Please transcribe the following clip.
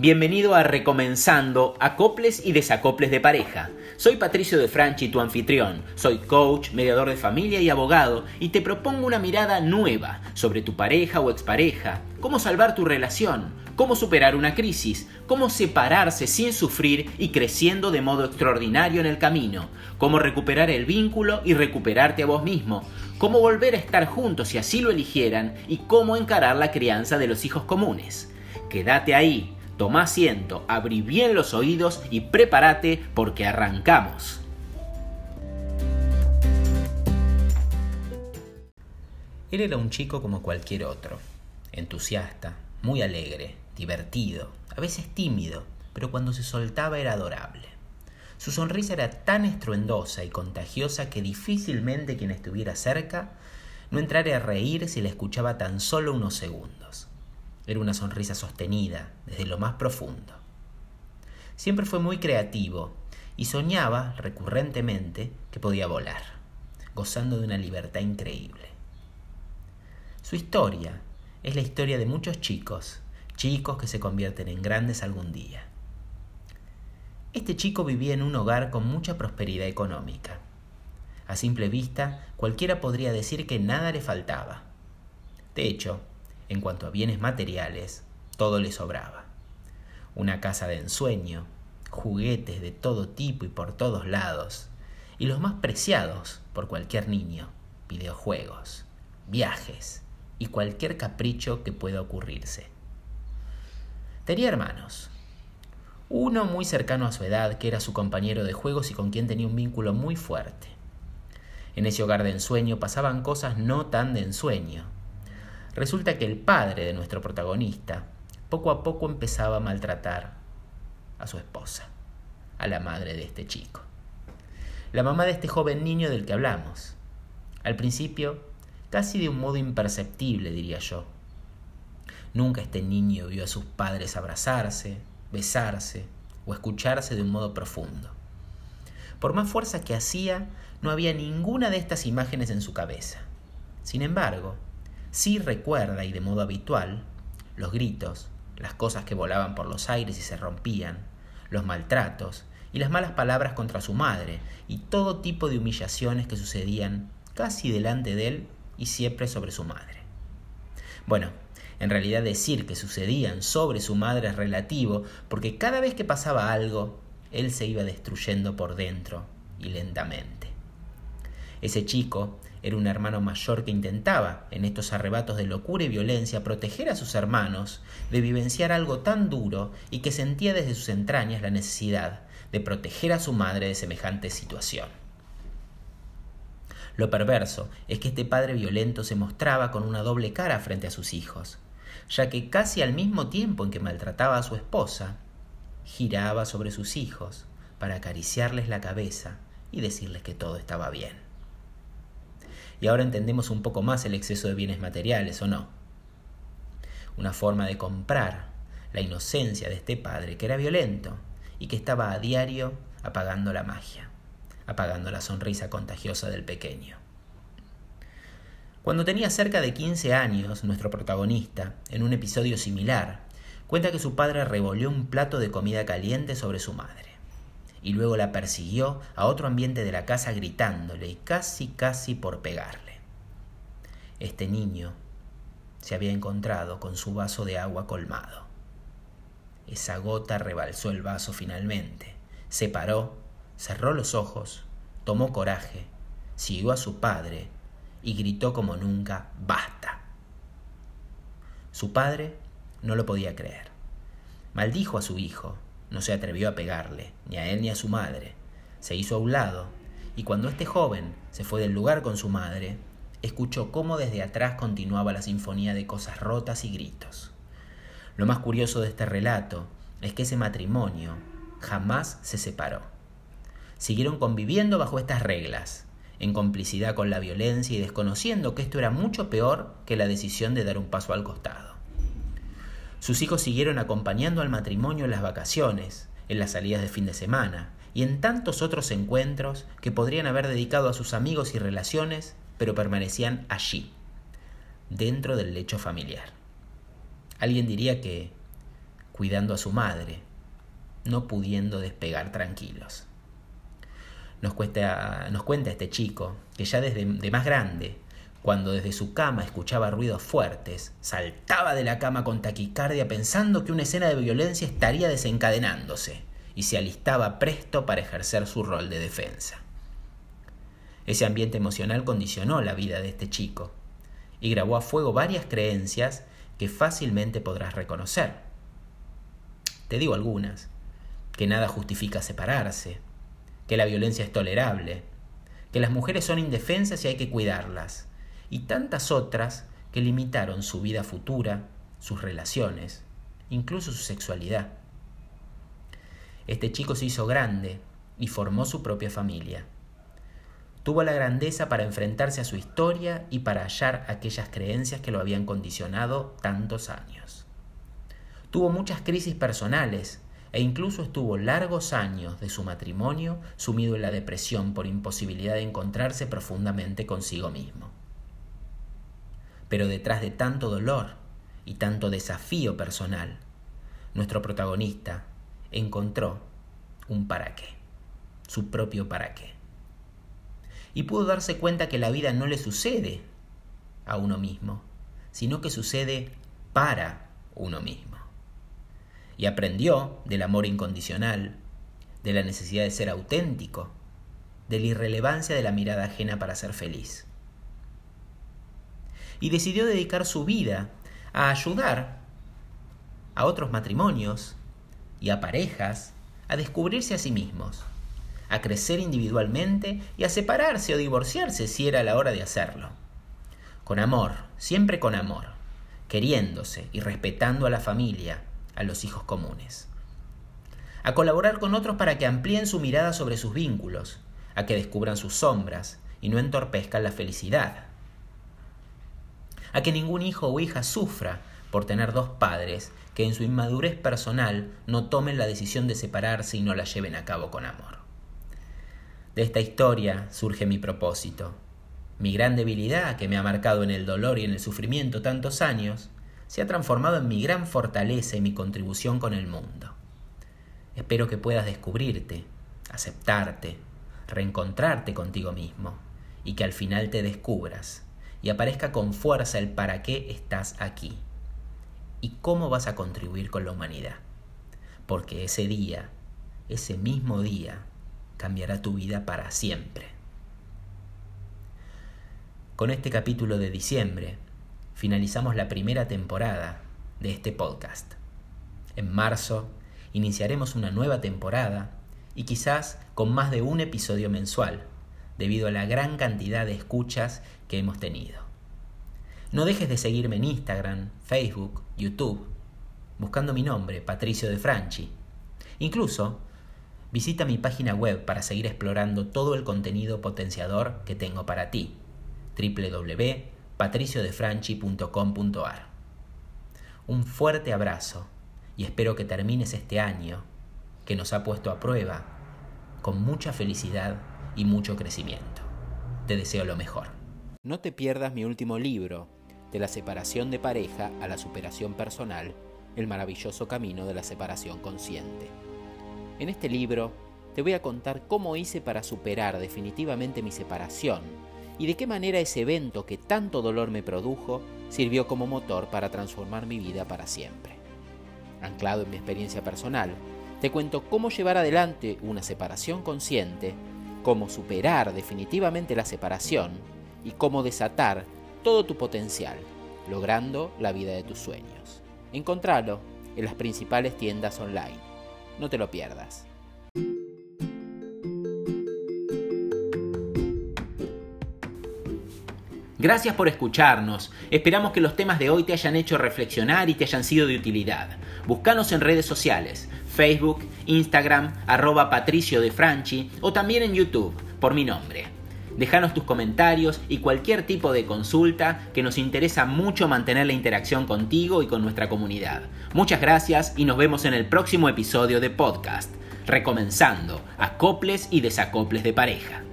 Bienvenido a Recomenzando Acoples y Desacoples de Pareja. Soy Patricio de Franchi, tu anfitrión. Soy coach, mediador de familia y abogado y te propongo una mirada nueva sobre tu pareja o expareja, cómo salvar tu relación, cómo superar una crisis, cómo separarse sin sufrir y creciendo de modo extraordinario en el camino, cómo recuperar el vínculo y recuperarte a vos mismo, cómo volver a estar juntos si así lo eligieran y cómo encarar la crianza de los hijos comunes. Quédate ahí Toma asiento, abrí bien los oídos y prepárate porque arrancamos. Él era un chico como cualquier otro, entusiasta, muy alegre, divertido, a veces tímido, pero cuando se soltaba era adorable. Su sonrisa era tan estruendosa y contagiosa que difícilmente quien estuviera cerca no entrara a reír si le escuchaba tan solo unos segundos. Era una sonrisa sostenida desde lo más profundo. Siempre fue muy creativo y soñaba recurrentemente que podía volar, gozando de una libertad increíble. Su historia es la historia de muchos chicos, chicos que se convierten en grandes algún día. Este chico vivía en un hogar con mucha prosperidad económica. A simple vista, cualquiera podría decir que nada le faltaba. De hecho, en cuanto a bienes materiales, todo le sobraba. Una casa de ensueño, juguetes de todo tipo y por todos lados, y los más preciados por cualquier niño, videojuegos, viajes y cualquier capricho que pueda ocurrirse. Tenía hermanos. Uno muy cercano a su edad, que era su compañero de juegos y con quien tenía un vínculo muy fuerte. En ese hogar de ensueño pasaban cosas no tan de ensueño, Resulta que el padre de nuestro protagonista poco a poco empezaba a maltratar a su esposa, a la madre de este chico. La mamá de este joven niño del que hablamos. Al principio, casi de un modo imperceptible, diría yo. Nunca este niño vio a sus padres abrazarse, besarse o escucharse de un modo profundo. Por más fuerza que hacía, no había ninguna de estas imágenes en su cabeza. Sin embargo, Sí recuerda, y de modo habitual, los gritos, las cosas que volaban por los aires y se rompían, los maltratos y las malas palabras contra su madre, y todo tipo de humillaciones que sucedían casi delante de él y siempre sobre su madre. Bueno, en realidad decir que sucedían sobre su madre es relativo, porque cada vez que pasaba algo, él se iba destruyendo por dentro y lentamente. Ese chico era un hermano mayor que intentaba, en estos arrebatos de locura y violencia, proteger a sus hermanos de vivenciar algo tan duro y que sentía desde sus entrañas la necesidad de proteger a su madre de semejante situación. Lo perverso es que este padre violento se mostraba con una doble cara frente a sus hijos, ya que casi al mismo tiempo en que maltrataba a su esposa, giraba sobre sus hijos para acariciarles la cabeza y decirles que todo estaba bien y ahora entendemos un poco más el exceso de bienes materiales, ¿o no? Una forma de comprar la inocencia de este padre que era violento y que estaba a diario apagando la magia, apagando la sonrisa contagiosa del pequeño. Cuando tenía cerca de 15 años, nuestro protagonista, en un episodio similar, cuenta que su padre revolvió un plato de comida caliente sobre su madre y luego la persiguió a otro ambiente de la casa gritándole y casi casi por pegarle. Este niño se había encontrado con su vaso de agua colmado. Esa gota rebalsó el vaso finalmente, se paró, cerró los ojos, tomó coraje, siguió a su padre y gritó como nunca, ¡basta! Su padre no lo podía creer. Maldijo a su hijo, no se atrevió a pegarle, ni a él ni a su madre. Se hizo a un lado, y cuando este joven se fue del lugar con su madre, escuchó cómo desde atrás continuaba la sinfonía de cosas rotas y gritos. Lo más curioso de este relato es que ese matrimonio jamás se separó. Siguieron conviviendo bajo estas reglas, en complicidad con la violencia y desconociendo que esto era mucho peor que la decisión de dar un paso al costado. Sus hijos siguieron acompañando al matrimonio en las vacaciones, en las salidas de fin de semana y en tantos otros encuentros que podrían haber dedicado a sus amigos y relaciones, pero permanecían allí, dentro del lecho familiar. Alguien diría que cuidando a su madre, no pudiendo despegar tranquilos. Nos, nos cuenta este chico que ya desde de más grande, cuando desde su cama escuchaba ruidos fuertes, saltaba de la cama con taquicardia pensando que una escena de violencia estaría desencadenándose y se alistaba presto para ejercer su rol de defensa. Ese ambiente emocional condicionó la vida de este chico y grabó a fuego varias creencias que fácilmente podrás reconocer. Te digo algunas, que nada justifica separarse, que la violencia es tolerable, que las mujeres son indefensas y hay que cuidarlas, y tantas otras que limitaron su vida futura, sus relaciones, incluso su sexualidad. Este chico se hizo grande y formó su propia familia. Tuvo la grandeza para enfrentarse a su historia y para hallar aquellas creencias que lo habían condicionado tantos años. Tuvo muchas crisis personales e incluso estuvo largos años de su matrimonio sumido en la depresión por imposibilidad de encontrarse profundamente consigo mismo. Pero detrás de tanto dolor y tanto desafío personal, nuestro protagonista encontró un para qué, su propio para qué. Y pudo darse cuenta que la vida no le sucede a uno mismo, sino que sucede para uno mismo. Y aprendió del amor incondicional, de la necesidad de ser auténtico, de la irrelevancia de la mirada ajena para ser feliz y decidió dedicar su vida a ayudar a otros matrimonios y a parejas a descubrirse a sí mismos, a crecer individualmente y a separarse o divorciarse si era la hora de hacerlo. Con amor, siempre con amor, queriéndose y respetando a la familia, a los hijos comunes. A colaborar con otros para que amplíen su mirada sobre sus vínculos, a que descubran sus sombras y no entorpezcan la felicidad a que ningún hijo o hija sufra por tener dos padres que en su inmadurez personal no tomen la decisión de separarse y no la lleven a cabo con amor. De esta historia surge mi propósito. Mi gran debilidad, que me ha marcado en el dolor y en el sufrimiento tantos años, se ha transformado en mi gran fortaleza y mi contribución con el mundo. Espero que puedas descubrirte, aceptarte, reencontrarte contigo mismo y que al final te descubras y aparezca con fuerza el para qué estás aquí y cómo vas a contribuir con la humanidad. Porque ese día, ese mismo día, cambiará tu vida para siempre. Con este capítulo de diciembre, finalizamos la primera temporada de este podcast. En marzo iniciaremos una nueva temporada y quizás con más de un episodio mensual debido a la gran cantidad de escuchas que hemos tenido. No dejes de seguirme en Instagram, Facebook, YouTube, buscando mi nombre, Patricio de Franchi. Incluso, visita mi página web para seguir explorando todo el contenido potenciador que tengo para ti, www.patriciodefranchi.com.ar. Un fuerte abrazo y espero que termines este año que nos ha puesto a prueba con mucha felicidad y mucho crecimiento. Te deseo lo mejor. No te pierdas mi último libro, De la separación de pareja a la superación personal, el maravilloso camino de la separación consciente. En este libro te voy a contar cómo hice para superar definitivamente mi separación y de qué manera ese evento que tanto dolor me produjo sirvió como motor para transformar mi vida para siempre. Anclado en mi experiencia personal, te cuento cómo llevar adelante una separación consciente cómo superar definitivamente la separación y cómo desatar todo tu potencial, logrando la vida de tus sueños. Encontralo en las principales tiendas online. No te lo pierdas. Gracias por escucharnos. Esperamos que los temas de hoy te hayan hecho reflexionar y te hayan sido de utilidad. Búscanos en redes sociales, Facebook, Instagram, arroba Patricio de o también en YouTube, por mi nombre. Déjanos tus comentarios y cualquier tipo de consulta que nos interesa mucho mantener la interacción contigo y con nuestra comunidad. Muchas gracias y nos vemos en el próximo episodio de podcast, recomenzando acoples y desacoples de pareja.